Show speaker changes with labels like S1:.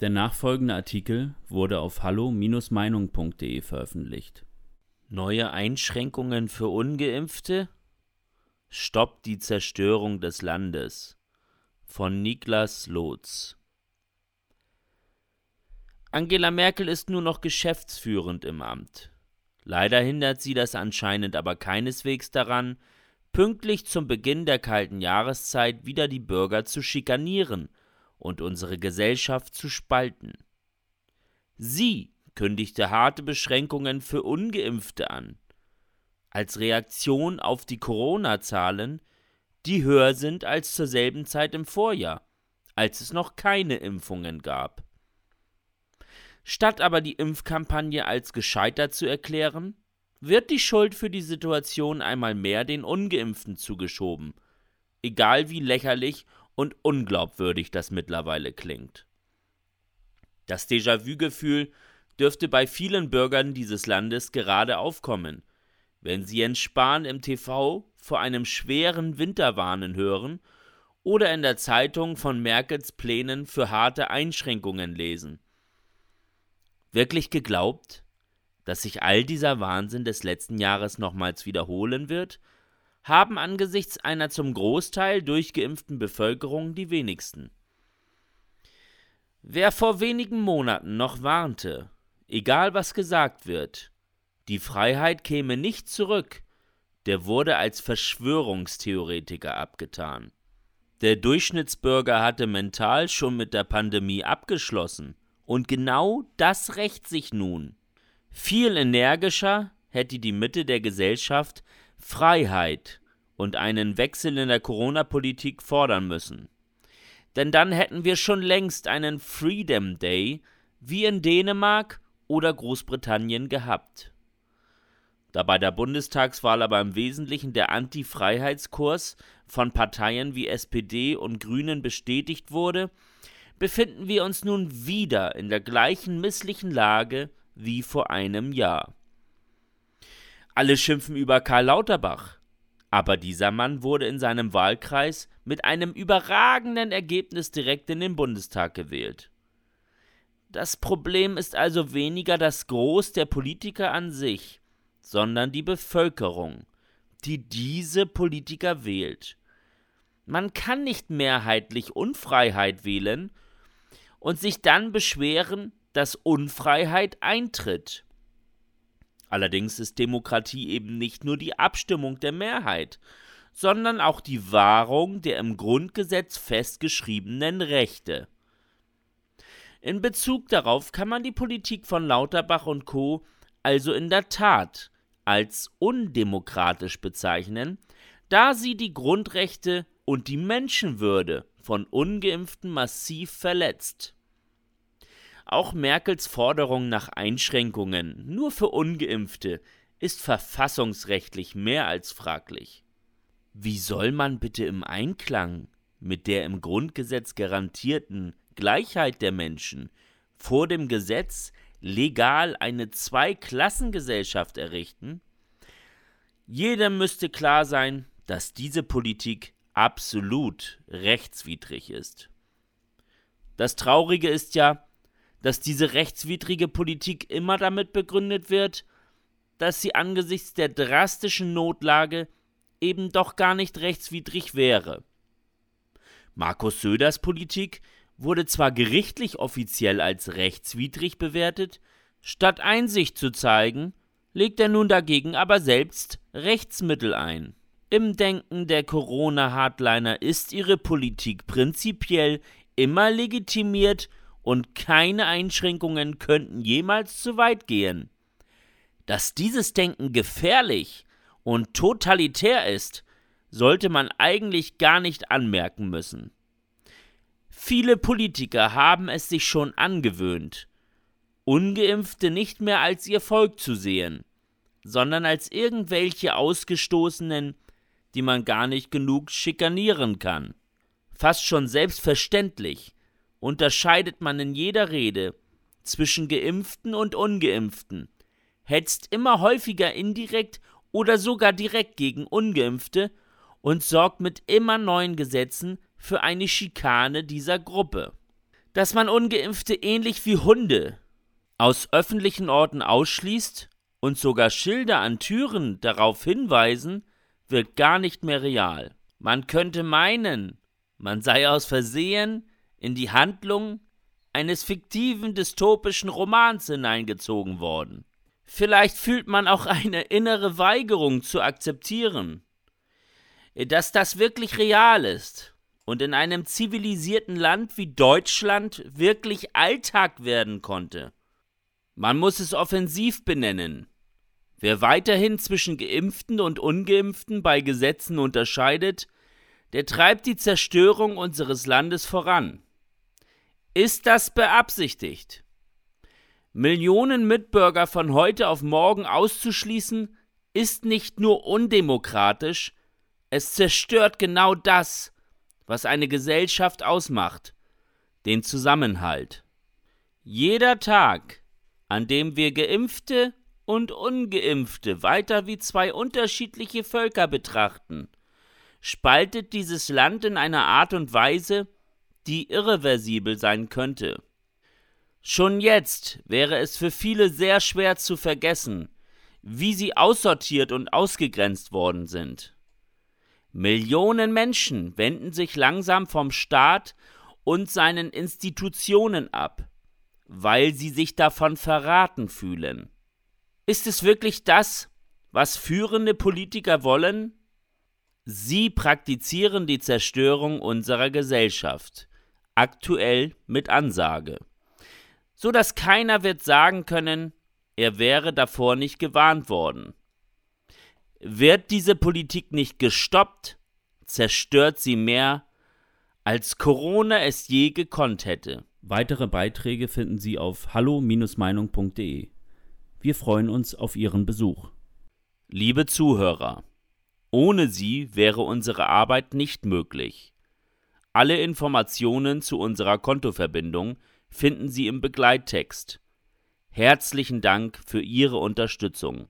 S1: Der nachfolgende Artikel wurde auf hallo-meinung.de veröffentlicht.
S2: Neue Einschränkungen für ungeimpfte? Stoppt die Zerstörung des Landes von Niklas Lotz Angela Merkel ist nur noch geschäftsführend im Amt. Leider hindert sie das anscheinend aber keineswegs daran, pünktlich zum Beginn der kalten Jahreszeit wieder die Bürger zu schikanieren – und unsere Gesellschaft zu spalten. Sie kündigte harte Beschränkungen für ungeimpfte an, als Reaktion auf die Corona-Zahlen, die höher sind als zur selben Zeit im Vorjahr, als es noch keine Impfungen gab. Statt aber die Impfkampagne als gescheitert zu erklären, wird die Schuld für die Situation einmal mehr den ungeimpften zugeschoben, egal wie lächerlich und unglaubwürdig das mittlerweile klingt. Das Déjà-vu-Gefühl dürfte bei vielen Bürgern dieses Landes gerade aufkommen, wenn sie Jens Spahn im TV vor einem schweren Winter warnen hören oder in der Zeitung von Merkels Plänen für harte Einschränkungen lesen. Wirklich geglaubt, dass sich all dieser Wahnsinn des letzten Jahres nochmals wiederholen wird – haben angesichts einer zum Großteil durchgeimpften Bevölkerung die wenigsten. Wer vor wenigen Monaten noch warnte, egal was gesagt wird, die Freiheit käme nicht zurück, der wurde als Verschwörungstheoretiker abgetan. Der Durchschnittsbürger hatte mental schon mit der Pandemie abgeschlossen, und genau das rächt sich nun. Viel energischer hätte die Mitte der Gesellschaft Freiheit und einen Wechsel in der Corona-Politik fordern müssen. Denn dann hätten wir schon längst einen Freedom Day wie in Dänemark oder Großbritannien gehabt. Da bei der Bundestagswahl aber im Wesentlichen der Anti-Freiheitskurs von Parteien wie SPD und Grünen bestätigt wurde, befinden wir uns nun wieder in der gleichen misslichen Lage wie vor einem Jahr. Alle schimpfen über Karl Lauterbach. Aber dieser Mann wurde in seinem Wahlkreis mit einem überragenden Ergebnis direkt in den Bundestag gewählt. Das Problem ist also weniger das Groß der Politiker an sich, sondern die Bevölkerung, die diese Politiker wählt. Man kann nicht mehrheitlich Unfreiheit wählen und sich dann beschweren, dass Unfreiheit eintritt. Allerdings ist Demokratie eben nicht nur die Abstimmung der Mehrheit, sondern auch die Wahrung der im Grundgesetz festgeschriebenen Rechte. In Bezug darauf kann man die Politik von Lauterbach und Co. also in der Tat als undemokratisch bezeichnen, da sie die Grundrechte und die Menschenwürde von ungeimpften massiv verletzt. Auch Merkels Forderung nach Einschränkungen nur für ungeimpfte ist verfassungsrechtlich mehr als fraglich. Wie soll man bitte im Einklang mit der im Grundgesetz garantierten Gleichheit der Menschen vor dem Gesetz legal eine Zweiklassengesellschaft errichten? Jedem müsste klar sein, dass diese Politik absolut rechtswidrig ist. Das Traurige ist ja, dass diese rechtswidrige Politik immer damit begründet wird, dass sie angesichts der drastischen Notlage eben doch gar nicht rechtswidrig wäre. Markus Söders Politik wurde zwar gerichtlich offiziell als rechtswidrig bewertet, statt Einsicht zu zeigen, legt er nun dagegen aber selbst Rechtsmittel ein. Im Denken der Corona-Hardliner ist ihre Politik prinzipiell immer legitimiert und keine Einschränkungen könnten jemals zu weit gehen. Dass dieses Denken gefährlich und totalitär ist, sollte man eigentlich gar nicht anmerken müssen. Viele Politiker haben es sich schon angewöhnt, ungeimpfte nicht mehr als ihr Volk zu sehen, sondern als irgendwelche Ausgestoßenen, die man gar nicht genug schikanieren kann. Fast schon selbstverständlich unterscheidet man in jeder Rede zwischen Geimpften und Ungeimpften, hetzt immer häufiger indirekt oder sogar direkt gegen Ungeimpfte und sorgt mit immer neuen Gesetzen für eine Schikane dieser Gruppe. dass man ungeimpfte ähnlich wie Hunde aus öffentlichen Orten ausschließt und sogar Schilder an Türen darauf hinweisen, wird gar nicht mehr real. Man könnte meinen, man sei aus Versehen in die Handlung eines fiktiven dystopischen Romans hineingezogen worden. Vielleicht fühlt man auch eine innere Weigerung zu akzeptieren, dass das wirklich real ist und in einem zivilisierten Land wie Deutschland wirklich Alltag werden konnte. Man muss es offensiv benennen. Wer weiterhin zwischen Geimpften und Ungeimpften bei Gesetzen unterscheidet, der treibt die Zerstörung unseres Landes voran. Ist das beabsichtigt? Millionen Mitbürger von heute auf morgen auszuschließen, ist nicht nur undemokratisch, es zerstört genau das, was eine Gesellschaft ausmacht, den Zusammenhalt. Jeder Tag, an dem wir geimpfte und ungeimpfte weiter wie zwei unterschiedliche Völker betrachten, spaltet dieses Land in einer Art und Weise, die irreversibel sein könnte. Schon jetzt wäre es für viele sehr schwer zu vergessen, wie sie aussortiert und ausgegrenzt worden sind. Millionen Menschen wenden sich langsam vom Staat und seinen Institutionen ab, weil sie sich davon verraten fühlen. Ist es wirklich das, was führende Politiker wollen? Sie praktizieren die Zerstörung unserer Gesellschaft, aktuell mit Ansage so dass keiner wird sagen können, er wäre davor nicht gewarnt worden. Wird diese Politik nicht gestoppt, zerstört sie mehr, als Corona es je gekonnt hätte.
S1: Weitere Beiträge finden Sie auf hallo-meinung.de. Wir freuen uns auf Ihren Besuch.
S2: Liebe Zuhörer, ohne Sie wäre unsere Arbeit nicht möglich. Alle Informationen zu unserer Kontoverbindung finden Sie im Begleittext. Herzlichen Dank für Ihre Unterstützung.